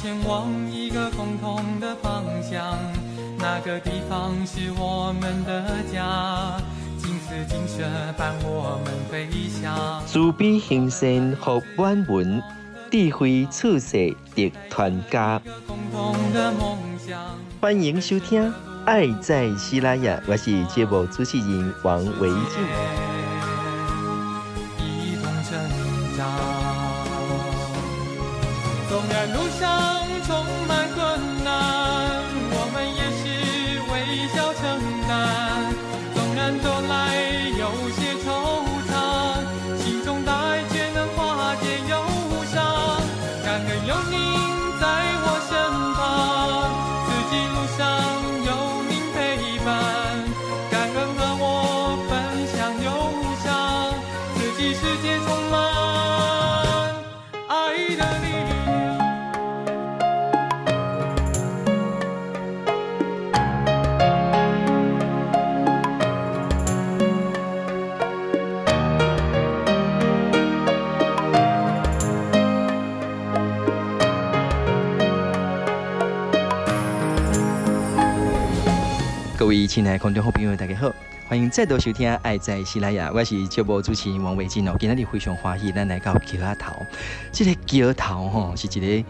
前往一个共同的方向。那个地方是我们的家，金丝金色伴我们飞翔。慈悲行善福满门，智慧处世的团家。共同的梦想。欢迎收听《爱在西拉雅》，我是节目主持人王维静。亲爱的观众好朋友，大家好，欢迎再度收听《爱在西拉雅》，我是节目主持人王伟进哦。今天你非常欢喜，咱来到桥头，这个桥头吼是一个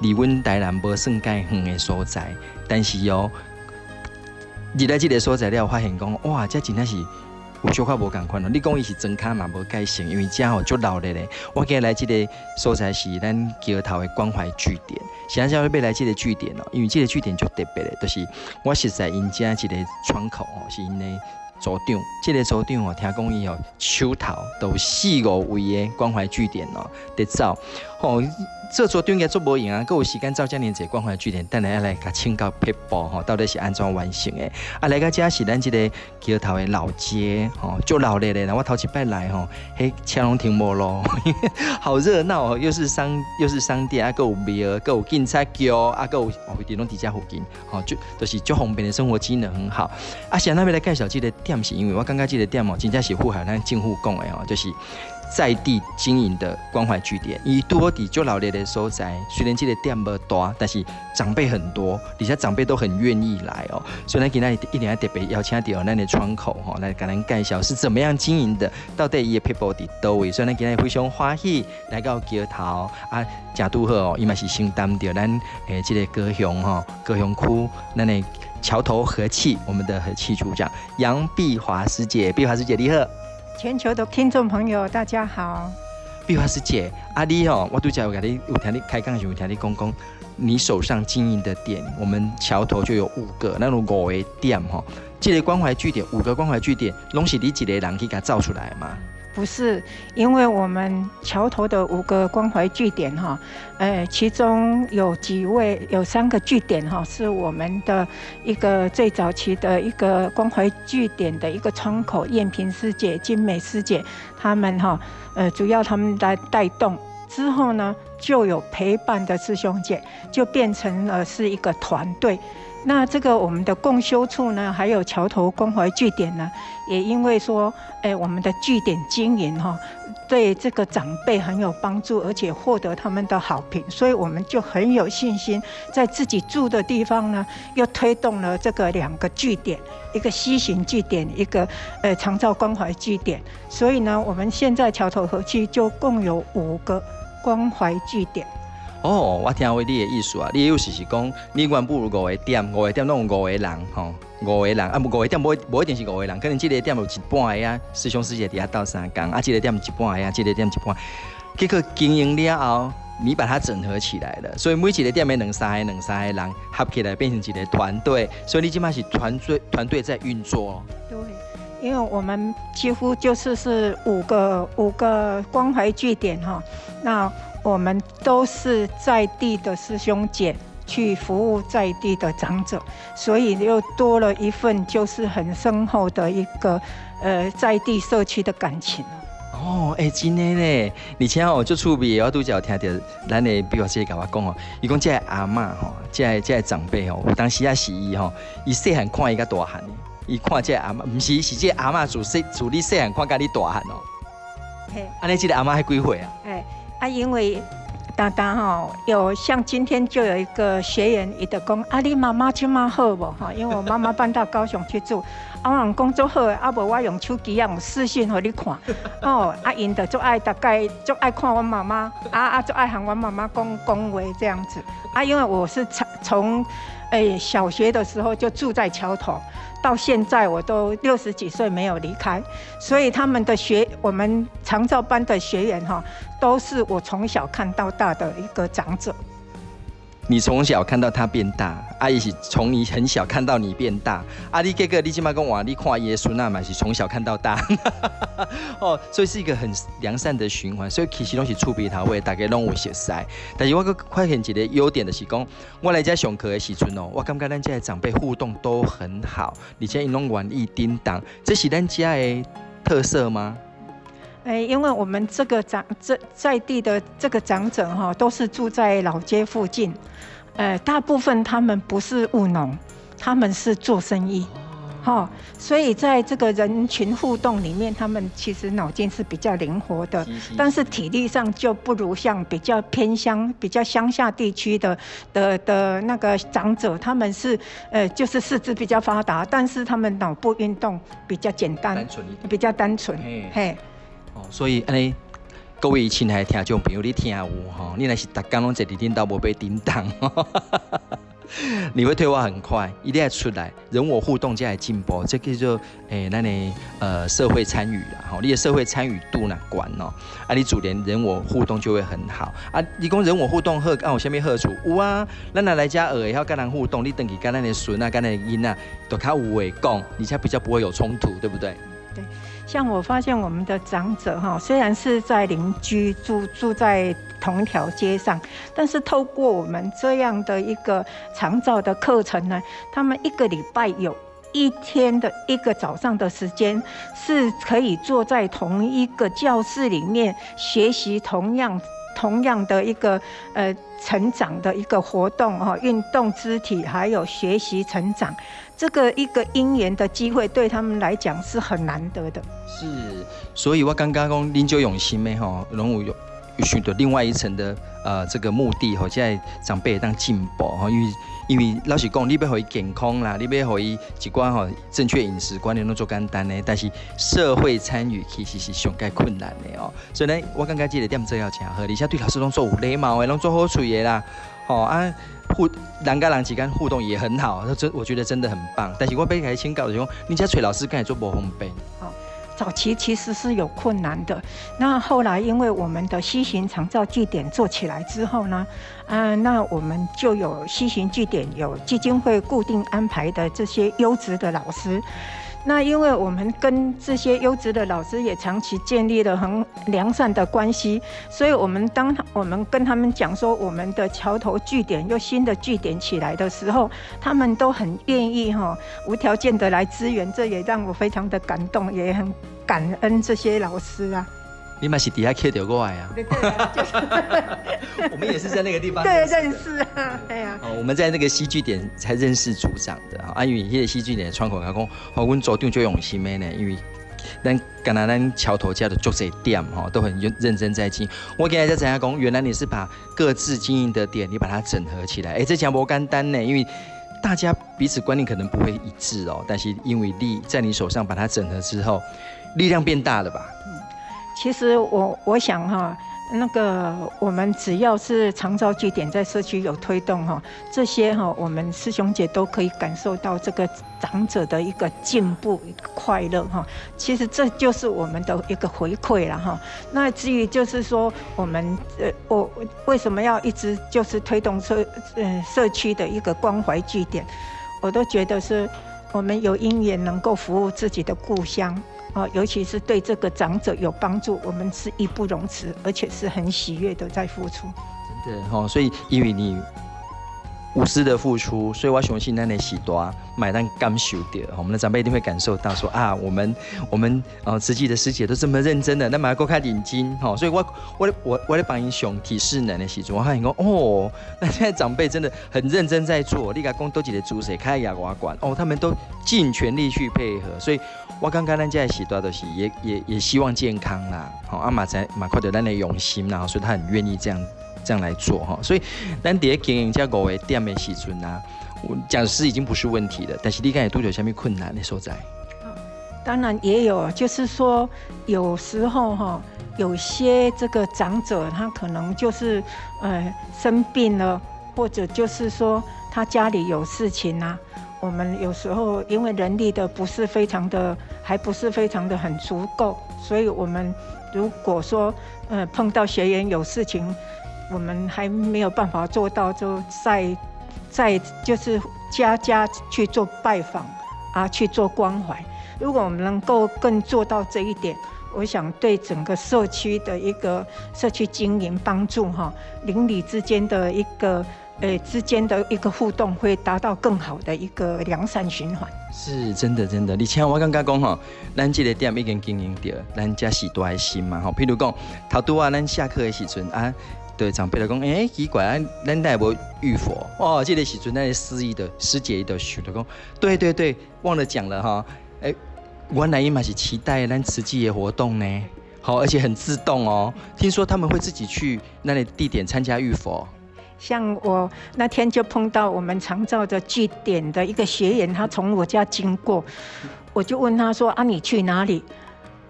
离阮台南无算介远的所在，但是哦、入来这个所在了，发现讲哇，这真的是。有小可无共款咯，你讲伊是真卡嘛无改性，因为遮吼足闹热咧。我今日来这个所在是咱桥头的关怀据点，啥时要要来这个据点咯，因为这个据点就特别的，就是我实在因遮一个窗口哦，是因的组长，这个组长哦，听讲伊哦手头都四五位的关怀据点哦，得走吼。组长应该做无用啊，够有时间照这样子关怀据点，等下要来甲请教撇步吼，到底是安怎完成的？啊，来个这是咱即个桥头的老街吼，就闹热的。我头一摆来吼，嘿，车拢停无咯，好热闹哦，又是商又是商店啊，够有庙，够有警察局啊，够有哦，伫拢伫遮附近，吼，就都是足方便的生活机能很好。啊，现在要来介绍这个店，是因为我感觉这个店哦，真正是符合咱政府讲的哦，就是。在地经营的关怀据点，以多底就老烈的所在，虽然这个店不大，但是长辈很多，底下长辈都很愿意来哦。所以呢，今天一定要特别邀请到咱的窗口哈，来跟咱介绍是怎么样经营的，到底伊的撇步伫叨位。所以呢，今天非常欢喜来到桥头啊，正拄好哦，伊嘛是承担着咱诶这个高雄哈，高雄区咱的桥头和气，我们的和气组长杨碧华师姐，碧华师姐你好。全球的听众朋友，大家好。碧华师姐，阿丽哦，我都讲，我跟你有听你开讲，有听你讲讲，你手上经营的店，我们桥头就有五个，那种五个店哈，这个关怀据点，五个关怀据点，拢是你一个人去给他造出来吗？不是，因为我们桥头的五个关怀据点哈，呃，其中有几位有三个据点哈，是我们的一个最早期的一个关怀据点的一个窗口，燕萍师姐、金美师姐他们哈，呃，主要他们来带动之后呢，就有陪伴的师兄姐，就变成了是一个团队。那这个我们的共修处呢，还有桥头关怀据点呢，也因为说，哎，我们的据点经营哈，对这个长辈很有帮助，而且获得他们的好评，所以我们就很有信心，在自己住的地方呢，又推动了这个两个据点，一个西行据点，一个呃长照关怀据点，所以呢，我们现在桥头和气就共有五个关怀据点。哦，我听会你的意思啊，你的意思是讲，你原不如五个店，五个店拢有五个人，吼，五个人啊，五个店无无一定是五个人，可能这个店有一半个啊，师兄师姐底下斗相共，啊，这个店一半个啊，这个店一半，结果经营了后，你把它整合起来了，所以每一个店面两三个两三个人合起来变成一个团队，所以你起码是团队团队在运作。对，因为我们几乎就是是五个五个关怀据点哈，那。我们都是在地的师兄姐去服务在地的长者，所以又多了一份就是很深厚的一个呃在地社区的感情哦，哎、欸，真的呢，而且哦，就趣味，我都只有听到咱的碧华师姐跟我讲哦，伊讲这个阿嬷吼，这个这个长辈哦，有当时也是伊吼，伊细汉看伊个大汉，伊看这个阿嬷，不是是这个阿嬷主细主你细汉看甲你大汉哦。嘿，安尼这个阿嬷还几岁啊？啊，因为。当当哈，有像今天就有一个学员，伊的讲啊，你妈妈亲妈好不哈？因为我妈妈搬到高雄去住，啊，我工作好，啊无我用手机啊用视讯给你看，哦，啊因的就爱大概就爱看我妈妈，啊啊就爱喊我妈妈讲讲话这样子，啊，因为我是从从诶小学的时候就住在桥头。到现在我都六十几岁没有离开，所以他们的学我们长照班的学员哈，都是我从小看到大的一个长者。你从小看到他变大，阿姨是从你很小看到你变大，阿弟哥哥你今麦跟我你看耶稣那嘛是从小看到大，哦，所以是一个很良善的循环，所以其实拢是触鼻头，为大家拢有熟悉。但是我个发现一个优点的是讲，我来这上课的时阵哦，我感觉咱家的长辈互动都很好，而且伊拢愿意叮当，这是咱家的特色吗？哎，因为我们这个长这在地的这个长者哈，都是住在老街附近，呃，大部分他们不是务农，他们是做生意，哈，所以在这个人群互动里面，他们其实脑筋是比较灵活的，但是体力上就不如像比较偏乡、比较乡下地区的的的那个长者，他们是呃，就是四肢比较发达，但是他们脑部运动比较简单，比较单纯，嘿。所以安尼，各位亲爱的听众朋友，你听有吼，你若是逐工拢坐伫顶头无被叮当，你会退化很快，一定要出来，人我互动才会进步，这叫做诶，那、欸、你呃社会参与啦，吼，你的社会参与度呢管哦，啊，你主连人我互动就会很好啊。你讲人我互动好，啊有啥物好处？有啊，咱若来遮学，要跟人互动，你等于跟咱的孙啊，跟咱的囡啊，都较有话讲，你才比较不会有冲突，对不对？对。像我发现我们的长者哈，虽然是在邻居住住在同一条街上，但是透过我们这样的一个长照的课程呢，他们一个礼拜有一天的一个早上的时间，是可以坐在同一个教室里面学习同样同样的一个呃成长的一个活动哈，运动肢体还有学习成长。这个一个姻缘的机会，对他们来讲是很难得的。是，所以我刚刚讲您就用心没哈，龙武有有许多另外一层的呃这个目的哈，现在长辈当进步哈，因为因为老实讲，你要互伊健康啦，你要互伊一关哈正确饮食观念都做简单的，但是社会参与其实是上盖困难的哦。所以呢，我刚刚记得点这要讲，和你像对老师拢做有礼貌的，拢做好处的啦，好啊。互人跟人之间互动也很好，真我觉得真的很棒。但是我被开请教的时候，你家崔老师刚才做无方便。早期其实是有困难的。那后来因为我们的西行长照据点做起来之后呢，嗯、那我们就有西行据点有基金会固定安排的这些优质的老师。那因为我们跟这些优质的老师也长期建立了很良善的关系，所以我们当我们跟他们讲说我们的桥头据点又新的据点起来的时候，他们都很愿意哈，无条件的来支援，这也让我非常的感动，也很感恩这些老师啊。你嘛是底下 K 掉过来啊？对对，就是 我们也是在那个地方对认识啊，哎呀，哦，我们在那个戏剧点才认识组长的啊，因为那个戏剧点的窗口他讲，我们组长就用心的呢，因为咱刚才咱桥头家的做这店哈，都很认真在经营。我给大家讲讲，原来你是把各自经营的点，你把它整合起来，哎，这讲不简单呢，因为大家彼此观念可能不会一致哦，但是因为力在你手上把它整合之后，力量变大了吧？其实我我想哈，那个我们只要是长照据点在社区有推动哈，这些哈我们师兄姐都可以感受到这个长者的一个进步、快乐哈。其实这就是我们的一个回馈了哈。那至于就是说我们呃我为什么要一直就是推动社呃社区的一个关怀据点，我都觉得是我们有因缘能够服务自己的故乡。哦，尤其是对这个长者有帮助，我们是义不容辞，而且是很喜悦的在付出。真的哈，所以因为你无私的付出，所以我相信咱的时代买单感受到，我们的长辈一定会感受到说啊，我们我们呃慈济的师姐都这么认真的，那买够开领金哈，所以我我我我的帮英雄体适能的时阵，我发现讲哦，那现在长辈真的很认真在做，你讲都几的主谁开牙牙馆哦，他们都尽全力去配合，所以我刚刚咱家的时代都是也也也希望健康啦，好阿妈在马快的咱的用心然后所以他很愿意这样。这样来做哈，所以咱在经营这五个店的时阵啊，讲师已经不是问题了。但是你看有多久下面困难的所在？当然也有，就是说有时候哈，有些这个长者他可能就是呃生病了，或者就是说他家里有事情啊。我们有时候因为人力的不是非常的，还不是非常的很足够，所以我们如果说呃碰到学员有事情。我们还没有办法做到，就再再就是家家去做拜访啊，去做关怀。如果我们能够更做到这一点，我想对整个社区的一个社区经营帮助哈，邻里之间的一个呃之间的一个互动，会达到更好的一个良善循环。是真的，真的。你像我刚刚讲哈，咱这个店已经经营着，咱家是多爱心嘛哈。譬如讲，头拄啊，咱下课的时阵啊。对长辈来讲，哎，奇怪啊，咱带无浴佛哦，这个时阵那些司仪的师姐的许的讲，对对对，忘了讲了哈，哎，原来伊嘛是期待咱慈济的活动呢，好，而且很自动哦，听说他们会自己去那里地点参加浴佛。像我那天就碰到我们长照的据点的一个学员，他从我家经过，我就问他说啊，你去哪里？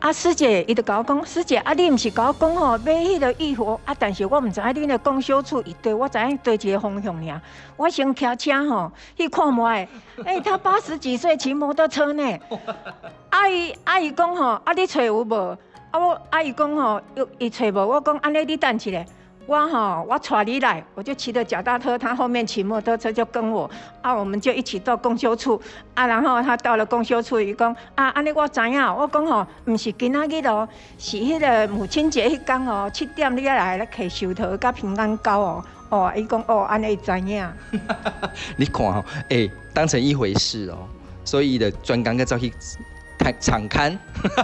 啊，师姐，伊就甲我讲，师姐，啊，你毋是甲我讲吼，买迄个浴佛啊，但是我毋知影恁的公修处伊对我知影对一个方向尔。我先骑车吼去看觅，诶、欸，他八十几岁骑摩托车呢。阿姨阿姨讲吼，啊，你找有无？啊，我阿姨讲吼，伊找无。我讲安尼，你等一下。我哈，我带你来，我就骑着脚踏车，他后面骑摩托车就跟我啊，我们就一起到公修处啊。然后他到了公修处，伊讲啊，安尼我知影，我讲吼，唔是今仔日咯，是迄个母亲节迄天哦，七点你要来来骑寿桃甲平安糕哦。哦，伊讲哦，安尼知影。你看哦，诶、当成一回事哦，所以的专工个走去。场勘，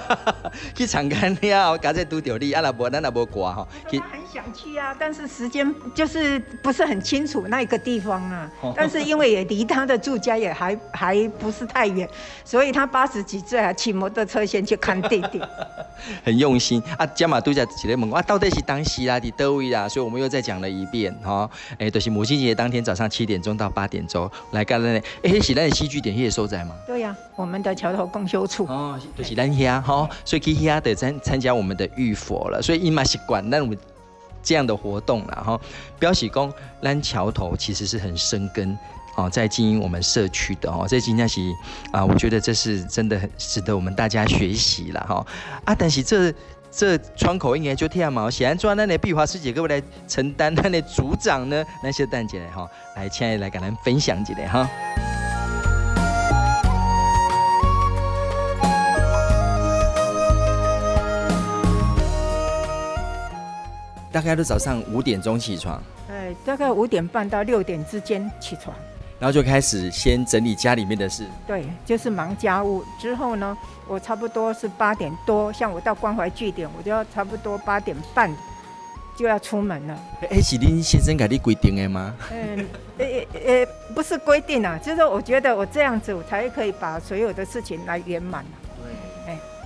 去场勘了，刚才拄到你，啊，那无，咱那无挂哈。他很想去啊，但是时间就是不是很清楚那个地方啊。但是因为也离他的住家也还 还不是太远，所以他八十几岁还骑摩托车先去看弟弟。很用心啊，加码度假起来问啊，到底是当时啦，伫叨位啦，所以我们又再讲了一遍哈。哎、欸，就是母亲节当天早上七点钟到八点钟来干了呢。哎、欸，是咱的戏剧点也收在吗？对呀、啊，我们的桥头共修处。哦，就是咱遐哈，所以去遐得参参加我们的浴佛了，所以伊嘛习惯那我们这样的活动了哈。表示讲，咱桥头其实是很生根哦，在经营我们社区的哦，这今天是啊，我觉得这是真的很值得我们大家学习了哈。啊，但是这这窗口应该就天毛，显然做那的碧华师姐各位来承担，那的组长呢，那些蛋姐来哈，来亲爱来跟咱分享一下哈。大概都早上五点钟起床，哎，大概五点半到六点之间起床，然后就开始先整理家里面的事。对，就是忙家务。之后呢，我差不多是八点多，像我到关怀据点，我就要差不多八点半就要出门了。哎，是您先生给你规定的吗？嗯，呃呃，不是规定啊，就是说我觉得我这样子，我才可以把所有的事情来圆满。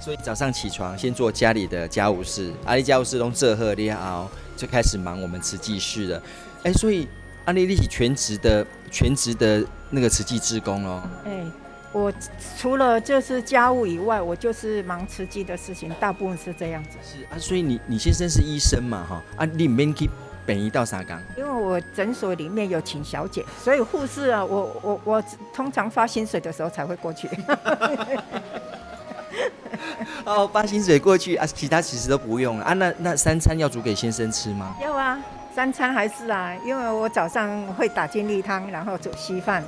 所以早上起床先做家里的家务事，阿里家务事都这贺列奥就开始忙我们慈济事了。哎、欸，所以阿里立起全职的全职的那个慈济职工喽。哎、欸，我除了就是家务以外，我就是忙慈济的事情，大部分是这样子。是啊，所以你你先生是医生嘛哈？啊，你免去北医到啥岗？因为我诊所里面有请小姐，所以护士啊，我我我通常发薪水的时候才会过去。哦，发薪水过去啊，其他其实都不用了啊。那那三餐要煮给先生吃吗？要啊，三餐还是啊，因为我早上会打精力汤，然后煮稀饭，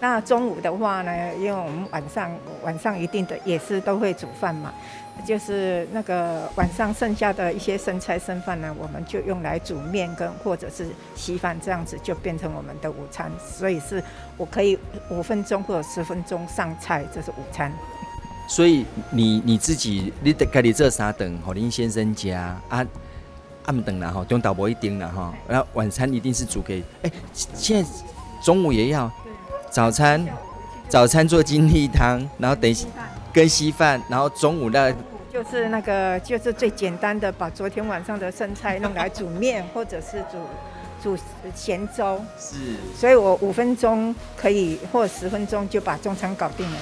那中午的话呢，因为我们晚上晚上一定的也是都会煮饭嘛，就是那个晚上剩下的一些剩菜剩饭呢，我们就用来煮面跟或者是稀饭，这样子就变成我们的午餐。所以是我可以五分钟或者十分钟上菜，这是午餐。所以你你自己你得家里这三顿，和林先生家啊。暗等了哈，中岛博一丁了哈，然后晚餐一定是煮给哎、欸，现在中午也要，早餐早餐做精力汤，然后等跟稀饭，然后中午的就是那个就是最简单的，把昨天晚上的剩菜弄来煮面，或者是煮煮咸粥，是，所以我五分钟可以或十分钟就把中餐搞定了。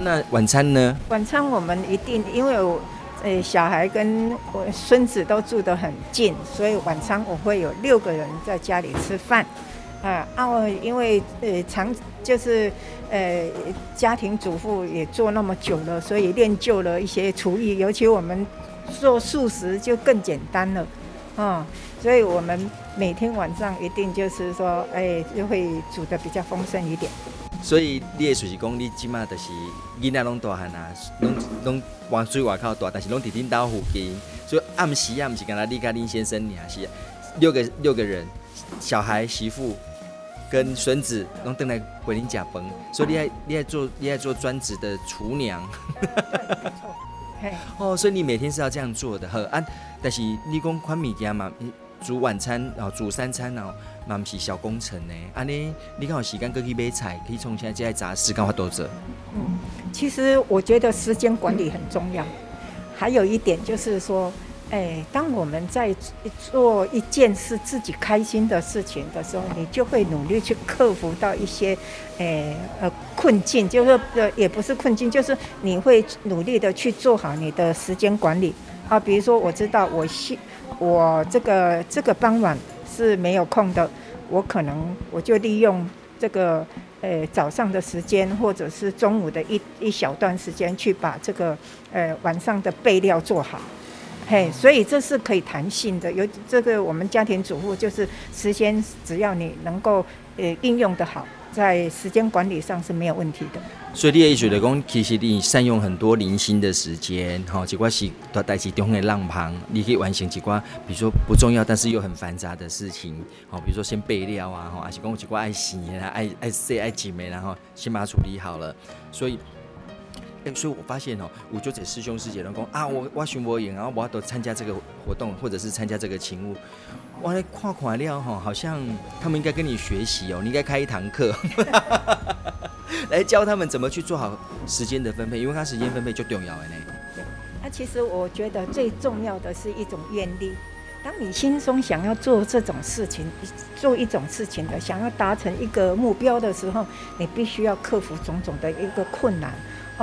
那晚餐呢？晚餐我们一定因为我。诶，小孩跟我孙子都住得很近，所以晚餐我会有六个人在家里吃饭。啊，啊，因为呃长就是呃家庭主妇也做那么久了，所以练就了一些厨艺，尤其我们做素食就更简单了。啊，所以我们每天晚上一定就是说，哎，就会煮得比较丰盛一点。所以你的就是讲，你起码就是囡仔拢大汉啊，拢拢往水外口大，但是拢伫恁兜附近。所以暗时啊，毋是干那你甲林先生也，是六个六个人，小孩、媳妇跟孙子拢等来回恁食饭。所以你爱你爱做你爱做专职的厨娘。哦，所以你每天是要这样做的，呵啊。但是你讲款物件嘛，煮晚餐然后煮三餐哦。嘛不是小工程呢，安尼你看有时间过去买菜，可以从现在这些杂事干嘛多做？嗯，其实我觉得时间管理很重要。还有一点就是说，哎、当我们在做一件事自己开心的事情的时候，你就会努力去克服到一些，哎、呃困境，就是呃也不是困境，就是你会努力的去做好你的时间管理啊。比如说，我知道我是我这个这个傍晚。是没有空的，我可能我就利用这个呃早上的时间，或者是中午的一一小段时间，去把这个呃晚上的备料做好，嘿，所以这是可以弹性的。有这个我们家庭主妇就是时间，只要你能够呃应用得好。在时间管理上是没有问题的。所以你也觉得讲，其实你善用很多零星的时间，哈，几挂是多代志中的浪旁，你可以完成几挂，比如说不重要但是又很繁杂的事情，好，比如说先备料啊，哈，还是讲几挂爱洗啊，爱爱洗爱洗没，然后先把它处理好了。所以，哎，所以我发现哦，我就在师兄师姐都讲啊，我我巡播演，然后我要都参加这个活动，或者是参加这个勤务。哇，跨跨料哈，好像他们应该跟你学习哦，你应该开一堂课，来教他们怎么去做好时间的分配，因为他时间分配就重要了呢。对，那其实我觉得最重要的是一种愿力。当你心中想要做这种事情，做一种事情的，想要达成一个目标的时候，你必须要克服种种的一个困难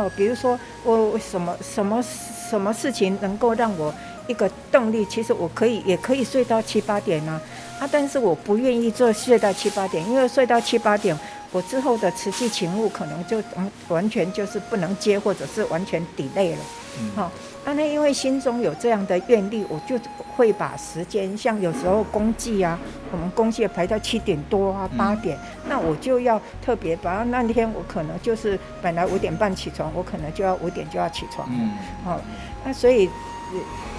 哦。比如说，我什么什么什么事情能够让我。一个动力，其实我可以也可以睡到七八点呢，啊，啊，但是我不愿意做睡到七八点，因为睡到七八点，我之后的持续勤务可能就完完全就是不能接，或者是完全 delay 了，嗯，好，啊，那因为心中有这样的愿力，我就会把时间，像有时候公祭啊，我们公祭排到七点多啊八点，嗯，那我就要特别把那天我可能就是本来五点半起床，我可能就要五点就要起床，嗯，好，那所以。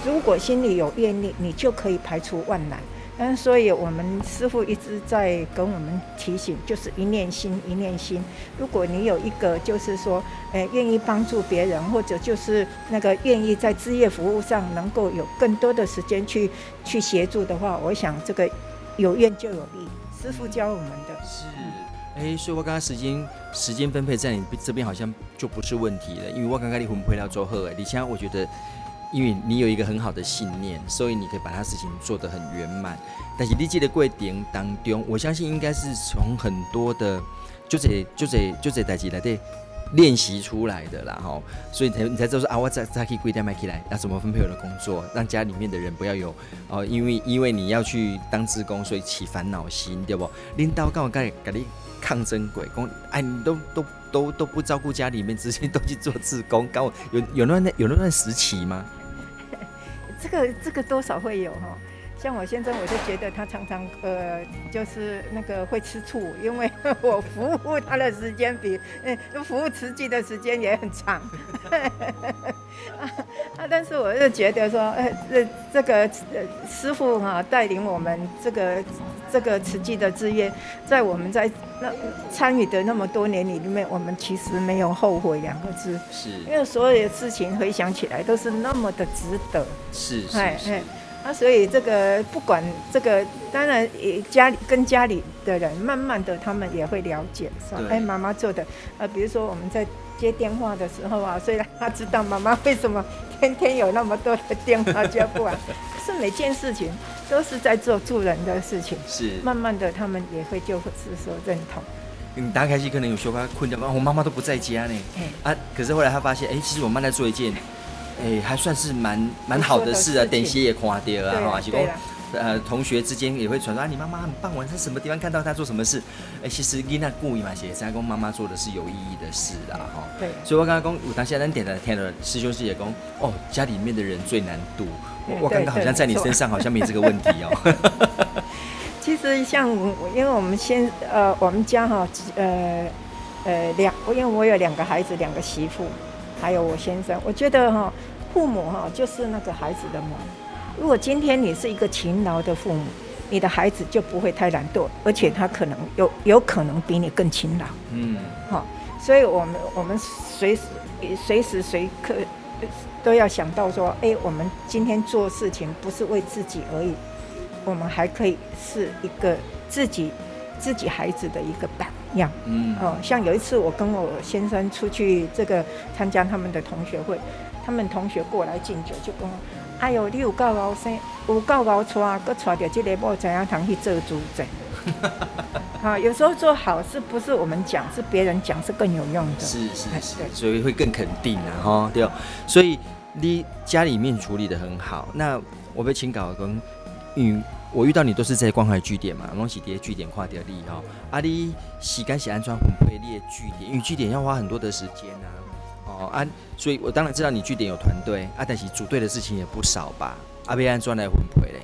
如果心里有愿力，你就可以排除万难。嗯，所以我们师傅一直在跟我们提醒，就是一念心，一念心。如果你有一个，就是说，诶，愿意帮助别人，或者就是那个愿意在志业服务上能够有更多的时间去去协助的话，我想这个有愿就有力。师傅教我们的是，哎，所以我刚刚时间时间分配在你这边好像就不是问题了，因为我刚刚你分配到做好，哎，你现在我觉得。因为你有一个很好的信念，所以你可以把它事情做得很圆满。但是你记得过程当中，我相信应该是从很多的就这就这就这代志来的练习出来的啦哈。所以才你才知道说啊，我再再可以规定买起来，那怎么分配我的工作，让家里面的人不要有哦，因为因为你要去当志工，所以起烦恼心，对不？领导跟我跟跟你抗争鬼工，哎，你都都都都不照顾家里面，直接都去做志工，刚好有有那段有那段时期吗？这个这个多少会有哈，像我先生，我就觉得他常常呃，就是那个会吃醋，因为 我服务他的时间比嗯、服务慈济的时间也很长。啊，但是我就觉得说，呃、这这个师傅哈、带领我们这个这个慈济的志愿，在我们在那参与的那么多年里面，我们其实没有后悔两个字，是因为所有的事情回想起来都是那么的值得。是是是。那啊，所以这个不管这个，当然也家里跟家里的人，慢慢的他们也会了解，说哎，妈妈做的，呃，比如说我们在接电话的时候啊，虽然他知道妈妈为什么天天有那么多的电话接不完，是每件事情都是在做助人的事情，是。慢慢的他们也会就是说认同。你打开机可能有说他困掉，我妈妈都不在家呢，啊，可是后来他发现，哎，其实我妈在做一件。哎、欸，还算是蛮蛮好的事啊，等些也垮掉啊，哈，是讲呃同学之间也会传说啊，你妈妈很棒，我在什么地方看到她做什么事？哎、欸，其实囡娜故意嘛，写三公妈妈做的是有意义的事啦，哈。对。所以我刚刚讲，我当下咱点的听了师兄师姐讲，哦，家里面的人最难度，我刚刚好像在你身上好像没这个问题哦。其实像因为我们先呃，我们家哈，呃呃两，因为我有两个孩子，两个媳妇。还有我先生，我觉得哈，父母哈就是那个孩子的母。如果今天你是一个勤劳的父母，你的孩子就不会太懒惰，而且他可能有有可能比你更勤劳。嗯，好，所以我们我们随时随时随刻都要想到说，哎，我们今天做事情不是为自己而已，我们还可以是一个自己自己孩子的一个榜样，嗯，哦，像有一次我跟我先生出去这个参加他们的同学会，他们同学过来敬酒，就跟我，哎呦，你有够高生，有够高带，搁带着这个某怎样堂去做主持。好，有时候做好事不是我们讲，是别人讲是更有用的。是是是，所以会更肯定啊，哈，对。所以你家里面处理的很好，那我被请稿跟嗯。我遇到你都是在关怀据点嘛，拢是伫据点看到你哈。啊，你洗干洗安装分配你的据点？因为据点要花很多的时间啊。哦啊，所以我当然知道你据点有团队啊，但是组队的事情也不少吧？阿贝安专来分配嘞？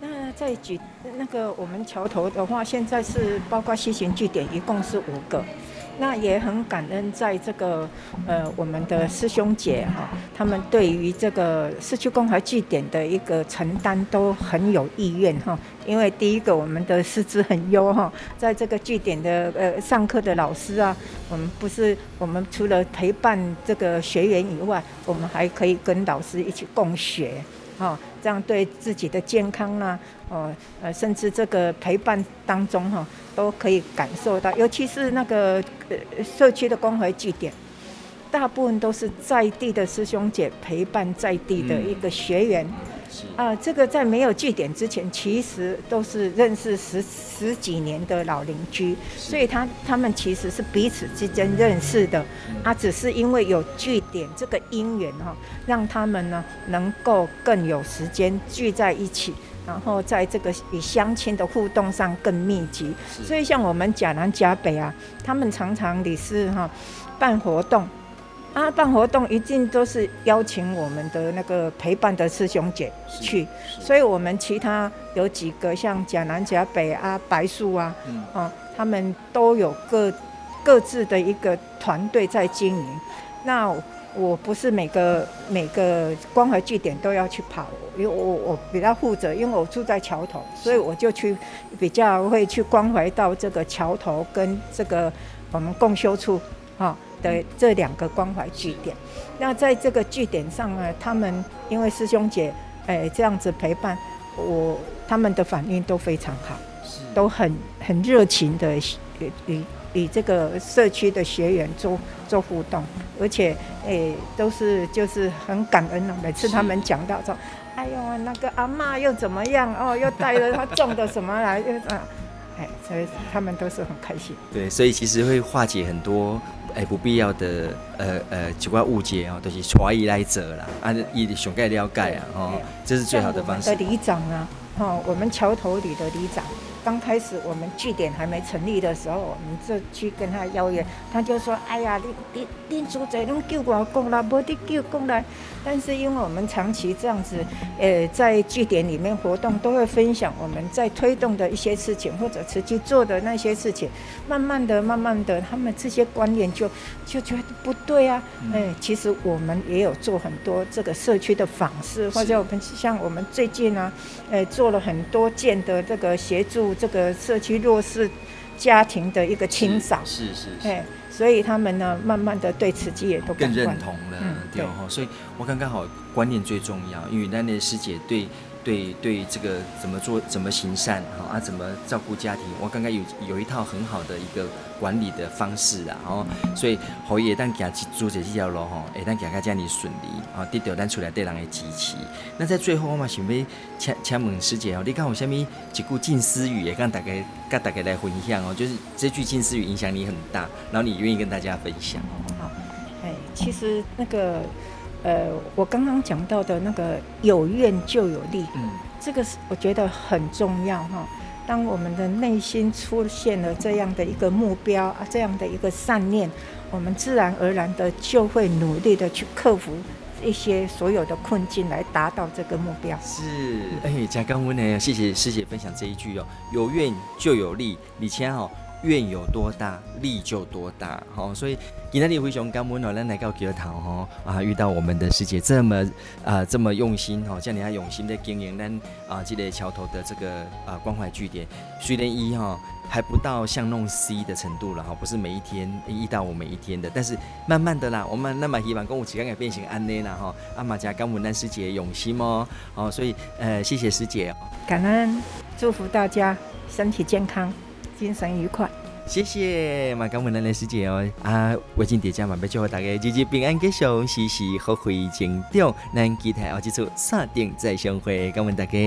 那在举那个我们桥头的话，现在是包括西行据点，一共是五个。那也很感恩，在这个呃，我们的师兄姐哈，他们对于这个社区公怀据点的一个承担都很有意愿哈。因为第一个，我们的师资很优哈，在这个据点的呃上课的老师啊，我们不是我们除了陪伴这个学员以外，我们还可以跟老师一起共学。哦，这样对自己的健康呢，哦，呃，甚至这个陪伴当中哈，都可以感受到，尤其是那个呃社区的关怀据点，大部分都是在地的师兄姐陪伴在地的一个学员。嗯啊，这个在没有据点之前，其实都是认识十十几年的老邻居，所以他他们其实是彼此之间认识的。啊，只是因为有据点这个因缘哈，让他们呢能够更有时间聚在一起，然后在这个与乡亲的互动上更密集。所以像我们甲南甲北啊，他们常常也是哈办活动。啊，办活动一定都是邀请我们的那个陪伴的师兄姐去，所以我们其他有几个像甲南、甲北啊、白树啊，嗯、啊，他们都有各各自的一个团队在经营。那我不是每个每个关怀据点都要去跑，因为我我比较负责，因为我住在桥头，所以我就去比较会去关怀到这个桥头跟这个我们共修处，啊。的这两个关怀据点，那在这个据点上呢，他们因为师兄姐哎这样子陪伴我，他们的反应都非常好，都很很热情的与与与这个社区的学员做做互动，而且哎都是就是很感恩的，每次他们讲到说，哎呦那个阿妈又怎么样哦，又带了他种的什么来，又啊，哎，所以他们都是很开心。对，所以其实会化解很多。哎，不必要的呃呃，奇怪误解哦，都、就是怀疑来者啦，啊，伊上盖了解啊，哦，这是最好的方式。的里长啊，哦，我们桥头里的里长。刚开始我们据点还没成立的时候，我们就去跟他邀约，他就说：“哎呀，你你你住在拢救我讲啦，无得叫过来。”但是因为我们长期这样子，呃，在据点里面活动，都会分享我们在推动的一些事情，或者实际做的那些事情。慢慢的、慢慢的，他们这些观念就就觉得不对啊。哎，其实我们也有做很多这个社区的访视，或者我们像我们最近呢，呃，做了很多件的这个协助。这个社区弱势家庭的一个清扫，是是是，哎，所以他们呢，慢慢的对慈济也都更认同了，嗯、对哦，所以我刚刚好观念最重要，因为那那师姐对。对对，这个怎么做，怎么行善，好啊，怎么照顾家庭，我刚刚有有一套很好的一个管理的方式啊，然后所以侯爷当家去做这条路吼，会当家家这样顺利啊，得到咱出来对人的支持。那在最后我嘛想要请请问师姐哦，你看有什么一句近思语也跟大家跟大家来分享哦，就是这句近思语影响你很大，然后你愿意跟大家分享哦。好，哎，其实那个。呃，我刚刚讲到的那个有愿就有力，嗯，这个是我觉得很重要哈。当我们的内心出现了这样的一个目标啊，这样的一个善念，我们自然而然的就会努力的去克服一些所有的困境，来达到这个目标。是，哎，加刚温呢，谢谢师姐分享这一句哦，有愿就有利，你签哦。愿有多大，力就多大。好，所以今天你非常感恩哦，咱来到桥头哈啊，遇到我们的师姐这么啊、这么用心哈，像你还用心的经营咱啊这个桥头的这个啊关怀据点。虽然一哈还不到像弄 C 的程度了哈，不是每一天一到我每一天的，但是慢慢的啦，我们那么希望公务期间也变成安内啦哈。阿玛家感恩咱师姐用心哦，好，所以呃谢谢师姐哦，感恩祝福大家身体健康。精神愉快，谢谢马刚文的师姐哦啊，我今天讲完，祝福大家日日平安吉祥，时时发挥成长，咱期待后几次，锁定再相会，感恩大家。